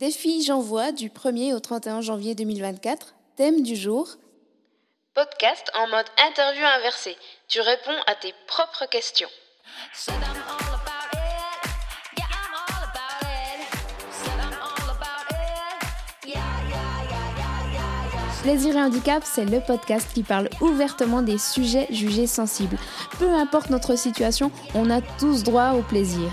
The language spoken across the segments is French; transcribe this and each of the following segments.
Défi J'envoie du 1er au 31 janvier 2024. Thème du jour Podcast en mode interview inversée. Tu réponds à tes propres questions. Plaisir et handicap, c'est le podcast qui parle ouvertement des sujets jugés sensibles. Peu importe notre situation, on a tous droit au plaisir.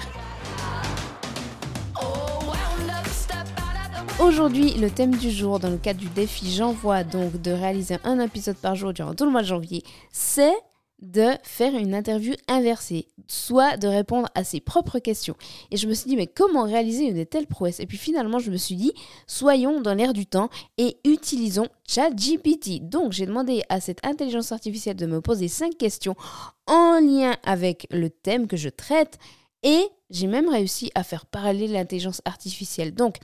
Aujourd'hui, le thème du jour dans le cadre du défi J'envoie donc de réaliser un épisode par jour durant tout le mois de janvier, c'est de faire une interview inversée, soit de répondre à ses propres questions. Et je me suis dit, mais comment réaliser une telle prouesse? Et puis finalement, je me suis dit, soyons dans l'air du temps et utilisons ChatGPT. Donc, j'ai demandé à cette intelligence artificielle de me poser cinq questions en lien avec le thème que je traite. Et j'ai même réussi à faire parler l'intelligence artificielle. Donc,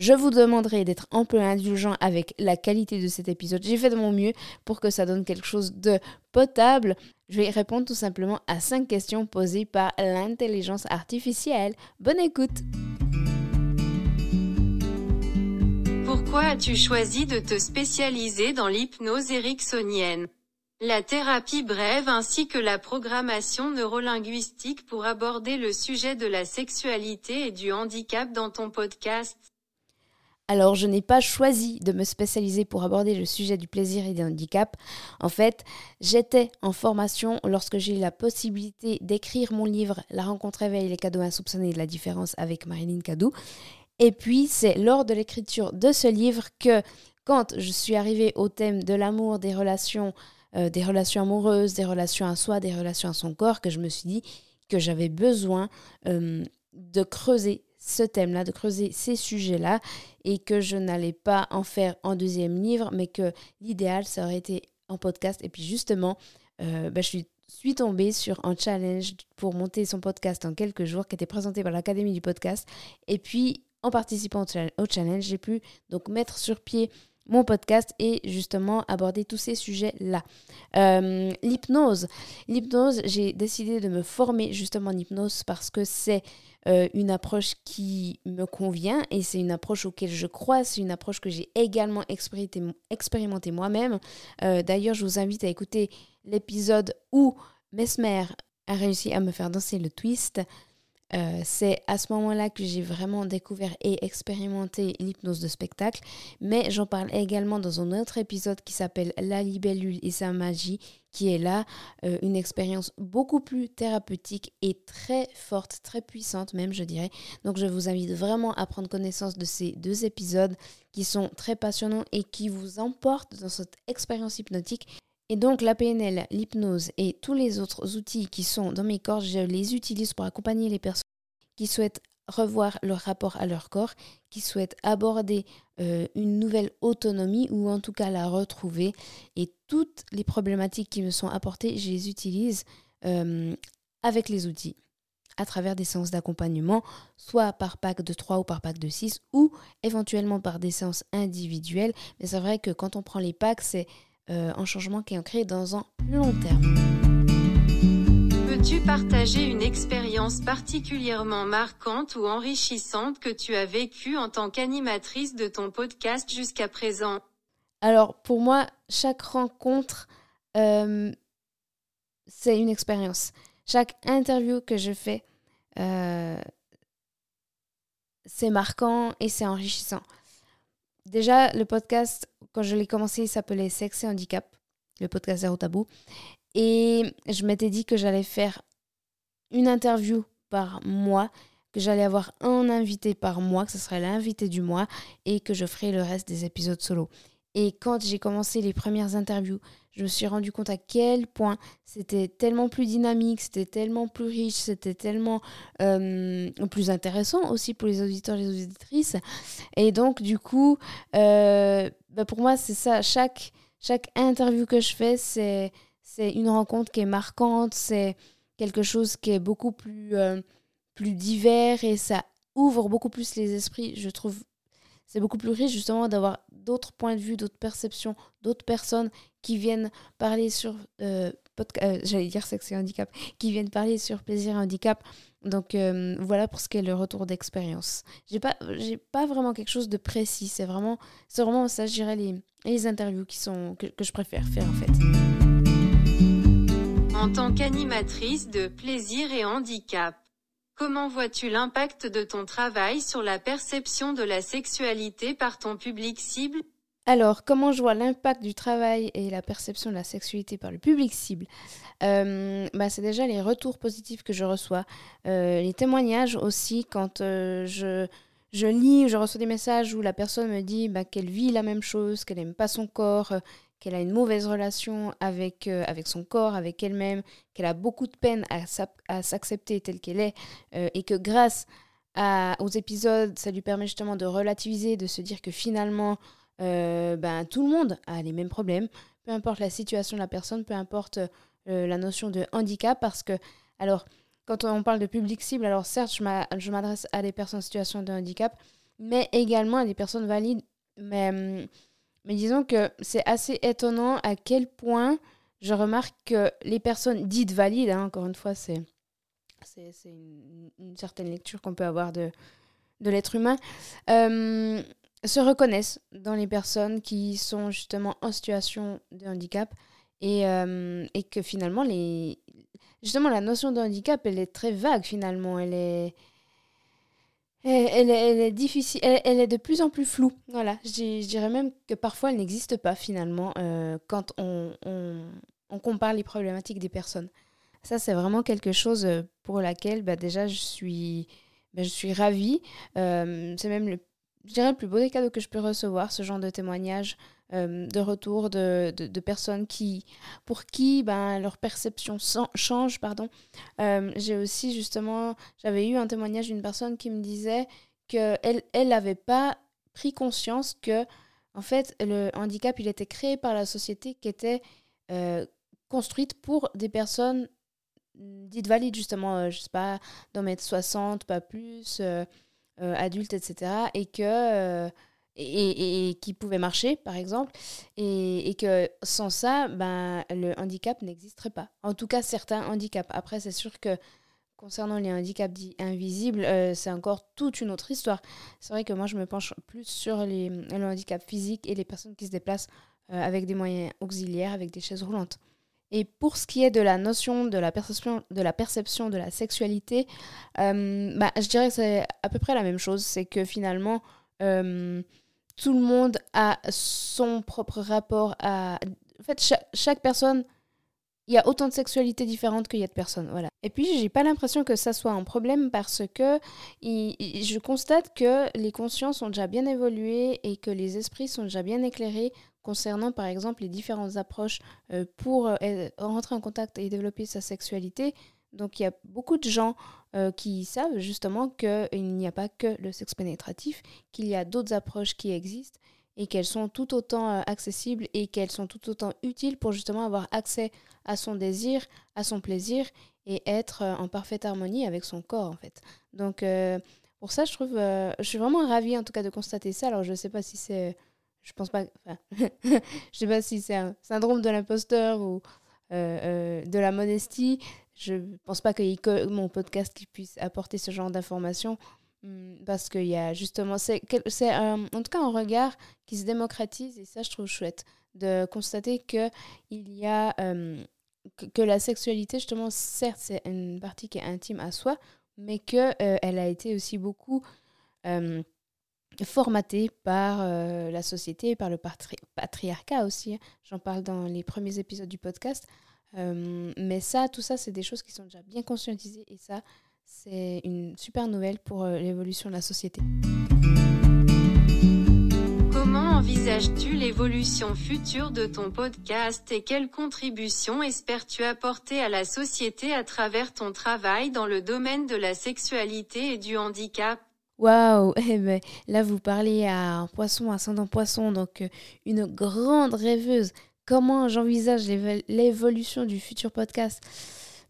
je vous demanderai d'être un peu indulgent avec la qualité de cet épisode. J'ai fait de mon mieux pour que ça donne quelque chose de potable. Je vais répondre tout simplement à cinq questions posées par l'intelligence artificielle. Bonne écoute Pourquoi as-tu choisi de te spécialiser dans l'hypnose ericksonienne? La thérapie brève ainsi que la programmation neurolinguistique pour aborder le sujet de la sexualité et du handicap dans ton podcast. Alors, je n'ai pas choisi de me spécialiser pour aborder le sujet du plaisir et du handicap. En fait, j'étais en formation lorsque j'ai eu la possibilité d'écrire mon livre La rencontre éveille les cadeaux insoupçonnés de la différence avec Marilyn Cadou. Et puis, c'est lors de l'écriture de ce livre que, quand je suis arrivée au thème de l'amour, des relations, euh, des relations amoureuses, des relations à soi, des relations à son corps, que je me suis dit que j'avais besoin euh, de creuser ce thème-là, de creuser ces sujets-là, et que je n'allais pas en faire en deuxième livre, mais que l'idéal, ça aurait été en podcast. Et puis justement, euh, bah, je suis, tombée sur un challenge pour monter son podcast en quelques jours, qui était présenté par l'Académie du podcast. Et puis, en participant au challenge, j'ai pu donc mettre sur pied mon podcast et justement aborder tous ces sujets-là. Euh, l'hypnose. L'hypnose, j'ai décidé de me former justement en hypnose parce que c'est euh, une approche qui me convient et c'est une approche auquel je crois, c'est une approche que j'ai également expérimenté, moi-même. Euh, d'ailleurs, je vous invite à écouter l'épisode où Mesmer a réussi à me faire danser le twist. Euh, c'est à ce moment-là que j'ai vraiment découvert et expérimenté l'hypnose de spectacle, mais j'en parle également dans un autre épisode qui s'appelle La libellule et sa magie, qui est là euh, une expérience beaucoup plus thérapeutique et très forte, très puissante même, je dirais. Donc je vous invite vraiment à prendre connaissance de ces deux épisodes qui sont très passionnants et qui vous emportent dans cette expérience hypnotique. Et donc la PNL, l'hypnose et tous les autres outils qui sont dans mes corps, je les utilise pour accompagner les personnes qui souhaitent revoir leur rapport à leur corps, qui souhaitent aborder euh, une nouvelle autonomie ou en tout cas la retrouver. Et toutes les problématiques qui me sont apportées, je les utilise euh, avec les outils à travers des séances d'accompagnement, soit par pack de 3 ou par pack de 6, ou éventuellement par des séances individuelles. Mais c'est vrai que quand on prend les packs, c'est euh, un changement qui est ancré dans un long terme. Peux-tu partager une expérience particulièrement marquante ou enrichissante que tu as vécue en tant qu'animatrice de ton podcast jusqu'à présent? Alors pour moi, chaque rencontre, euh, c'est une expérience. Chaque interview que je fais, euh, c'est marquant et c'est enrichissant. Déjà, le podcast, quand je l'ai commencé, il s'appelait Sexe et Handicap, le podcast Zéro Tabou. Et je m'étais dit que j'allais faire une interview par mois, que j'allais avoir un invité par mois, que ce serait l'invité du mois, et que je ferais le reste des épisodes solo. Et quand j'ai commencé les premières interviews, je me suis rendu compte à quel point c'était tellement plus dynamique, c'était tellement plus riche, c'était tellement euh, plus intéressant aussi pour les auditeurs et les auditrices. Et donc, du coup, euh, bah, pour moi, c'est ça. Chaque, chaque interview que je fais, c'est, une rencontre qui est marquante, c'est quelque chose qui est beaucoup plus, euh, plus divers et ça ouvre beaucoup plus les esprits. Je trouve c'est beaucoup plus riche justement d'avoir d'autres points de vue, d'autres perceptions, d'autres personnes qui viennent parler sur, euh, podcast, j'allais dire sexe et handicap, qui viennent parler sur plaisir et handicap. Donc voilà pour ce qui est le retour d'expérience. J'ai pas, j'ai pas vraiment quelque chose de précis. C'est vraiment, c'est vraiment ça, je les, les interviews qui sont que je préfère faire en fait. En tant qu'animatrice de plaisir et handicap, comment vois-tu l'impact de ton travail sur la perception de la sexualité par ton public cible? Alors, comment je vois l'impact du travail et la perception de la sexualité par le public cible? Euh, bah, C'est déjà les retours positifs que je reçois, euh, les témoignages aussi quand euh, je, je lis, je reçois des messages où la personne me dit bah, qu'elle vit la même chose, qu'elle n'aime pas son corps, qu'elle a une mauvaise relation avec, avec son corps, avec elle-même, qu'elle a beaucoup de peine à, s'accepter telle qu'elle est, et que grâce aux épisodes, ça lui permet justement de relativiser, de se dire que finalement, euh, ben, tout le monde a les mêmes problèmes, peu importe la situation de la personne, peu importe euh, la notion de handicap, parce que, alors, quand on parle de public cible, alors certes, je m'adresse à des personnes en situation de handicap, mais également à des personnes valides. Mais, hum, mais disons que c'est assez étonnant à quel point je remarque que les personnes dites valides, hein, encore une fois, c'est une, certaine lecture qu'on peut avoir de, de l'être humain, euh, se reconnaissent dans les personnes qui sont justement en situation de handicap et, euh, et que finalement, les... justement, la notion de handicap, elle est très vague finalement. Elle est, elle, est difficile, elle, est de plus en plus floue. Voilà, je, dirais même que parfois elle n'existe pas finalement euh, quand on, compare les problématiques des personnes. Ça, c'est vraiment quelque chose pour laquelle bah, déjà je suis, bah, je suis ravie. Euh, c'est même le je dirais, le plus beau des cadeaux que je peux recevoir, ce genre de témoignages, euh, de retour de, de, personnes qui, pour qui ben, leur perception change. Pardon. Euh, j'ai aussi, justement, j'avais eu un témoignage d'une personne qui me disait qu'elle elle n'avait pas pris conscience que, en fait, le handicap, il était créé par la société qui était euh, construite pour des personnes dites valides, justement, je sais pas, d'en mettre 60, pas plus euh, adultes, etc. Et que. Euh, et, qui pouvait marcher, par exemple, et, et, que sans ça, ben, le handicap n'existerait pas. En tout cas, certains handicaps. Après, c'est sûr que concernant les handicaps dits invisibles, euh, c'est encore toute une autre histoire. C'est vrai que moi, je me penche plus sur les, le handicap physique et les personnes qui se déplacent avec des moyens auxiliaires, avec des chaises roulantes. Et pour ce qui est de la notion de la perception de la, perception de la sexualité, euh, bah, je dirais que c'est à peu près la même chose. C'est que finalement, euh, tout le monde a son propre rapport à... En fait, chaque, personne, il y a autant de sexualités différentes qu'il y a de personnes. Voilà. Et puis, j'ai pas l'impression que ça soit un problème parce que je constate que les consciences ont déjà bien évolué et que les esprits sont déjà bien éclairés concernant par exemple les différentes approches euh, pour euh, rentrer en contact et développer sa sexualité. Donc il y a beaucoup de gens euh, qui savent justement qu'il n'y a pas que le sexe pénétratif, qu'il y a d'autres approches qui existent et qu'elles sont tout autant accessibles et qu'elles sont tout autant utiles pour justement avoir accès à son désir, à son plaisir et être en parfaite harmonie avec son corps en fait. Donc pour ça je trouve, je suis vraiment ravie en tout cas de constater ça. Alors je ne sais pas si c'est je pense pas. je sais pas si c'est un syndrome de l'imposteur ou euh, euh, de la modestie. Je pense pas ait mon podcast qui puisse apporter ce genre d'informations hmm, parce qu'il y a justement. C'est en tout cas un regard qui se démocratise et ça, je trouve chouette de constater que il y a. Euh, que, la sexualité, justement, certes, c'est une partie qui est intime à soi, mais qu'elle elle a été aussi beaucoup formaté par euh, la société, par le patriarcat aussi. Hein. J'en parle dans les premiers épisodes du podcast. Euh, mais ça, tout ça, c'est des choses qui sont déjà bien conscientisées et ça, c'est une super nouvelle pour euh, l'évolution de la société. Comment envisages-tu l'évolution future de ton podcast et quelles contributions espères-tu apporter à la société à travers ton travail dans le domaine de la sexualité et du handicap? Waouh eh ben, Là, vous parlez à un poisson, ascendant poisson, donc euh, une grande rêveuse. Comment j'envisage l'évolution du futur podcast?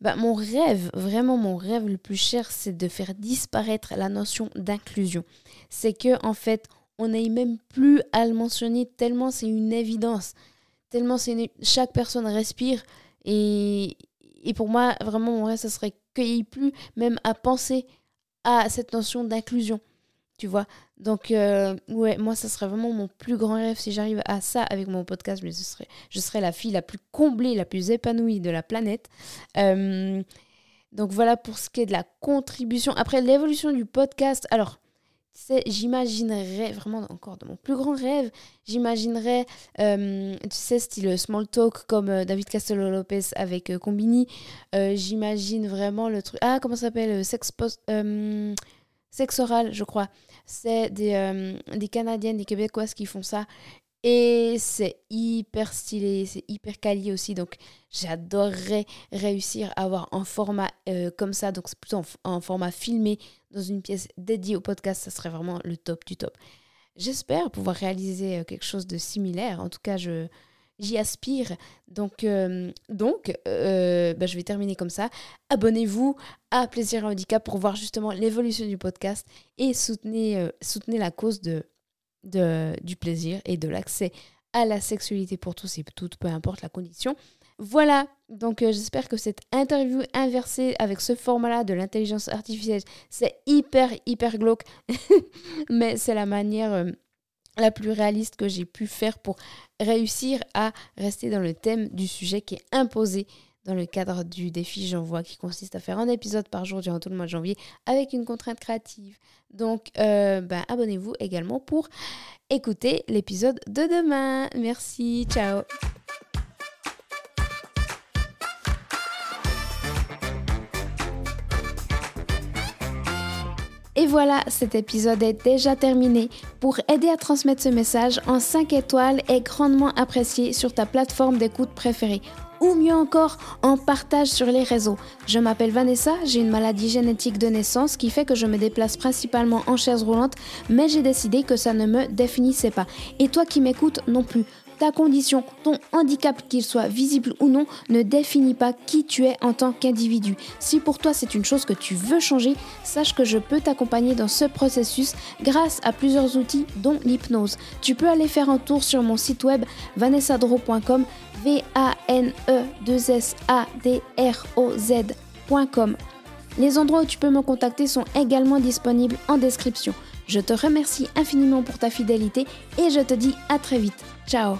Bah, Mon rêve, vraiment mon rêve le plus cher, c'est de faire disparaître la notion d'inclusion. C'est que, en fait, on n'aille même plus à le mentionner tellement c'est une évidence. Tellement c'est chaque personne respire Et, et pour moi, vraiment, mon rêve, ce serait qu'il n'y ait plus même à penser à cette notion d'inclusion. Tu vois Donc, euh, ouais, moi, ça serait vraiment mon plus grand rêve si j'arrive à ça avec mon podcast. Mais ce serait, je serais la fille la plus comblée, la plus épanouie de la planète. Euh, donc, voilà pour ce qui est de la contribution. Après, l'évolution du podcast. Alors, j'imaginerais vraiment encore de mon plus grand rêve, j'imaginerais, euh, tu sais, style small talk comme euh, David Castello Lopez avec euh, Combini. J'imagine vraiment le truc. Ah, comment ça s'appelle Sex post. Oral, je crois. C'est des, des Canadiennes, des Québécoises qui font ça. Et c'est hyper stylé, c'est hyper quali aussi. Donc j'adorerais réussir à avoir un format euh, comme ça. Donc c'est plutôt un, format filmé dans une pièce dédiée au podcast. Ça serait vraiment le top du top. J'espère pouvoir réaliser euh, quelque chose de similaire. En tout cas, je, j'y aspire. Donc, euh, donc bah, je vais terminer comme ça. Abonnez-vous à Plaisir et Handicap pour voir justement l'évolution du podcast et soutenez, soutenez la cause de de, du plaisir et de l'accès à la sexualité pour tous et toutes, peu importe la condition. Voilà, donc euh, j'espère que cette interview inversée avec ce format-là de l'intelligence artificielle, c'est hyper, hyper glauque, mais c'est la manière euh, la plus réaliste que j'ai pu faire pour réussir à rester dans le thème du sujet qui est imposé dans le cadre du défi J'envoie qui consiste à faire un épisode par jour durant tout le mois de janvier avec une contrainte créative. Donc euh, ben, abonnez-vous également pour écouter l'épisode de demain. Merci, ciao Et voilà, cet épisode est déjà terminé. Pour aider à transmettre ce message en 5 étoiles est grandement apprécié sur ta plateforme d'écoute préférée ou mieux encore en partage sur les réseaux. Je m'appelle Vanessa, j'ai une maladie génétique de naissance qui fait que je me déplace principalement en chaise roulante, mais j'ai décidé que ça ne me définissait pas. Et toi qui m'écoutes non plus ta condition, ton handicap, qu'il soit visible ou non, ne définit pas qui tu es en tant qu'individu. Si pour toi c'est une chose que tu veux changer, sache que je peux t'accompagner dans ce processus grâce à plusieurs outils dont l'hypnose. Tu peux aller faire un tour sur mon site web vanessadro.com v a n e 2 s a d r o z.com. Les endroits où tu peux me contacter sont également disponibles en description. Je te remercie infiniment pour ta fidélité et je te dis à très vite. Ciao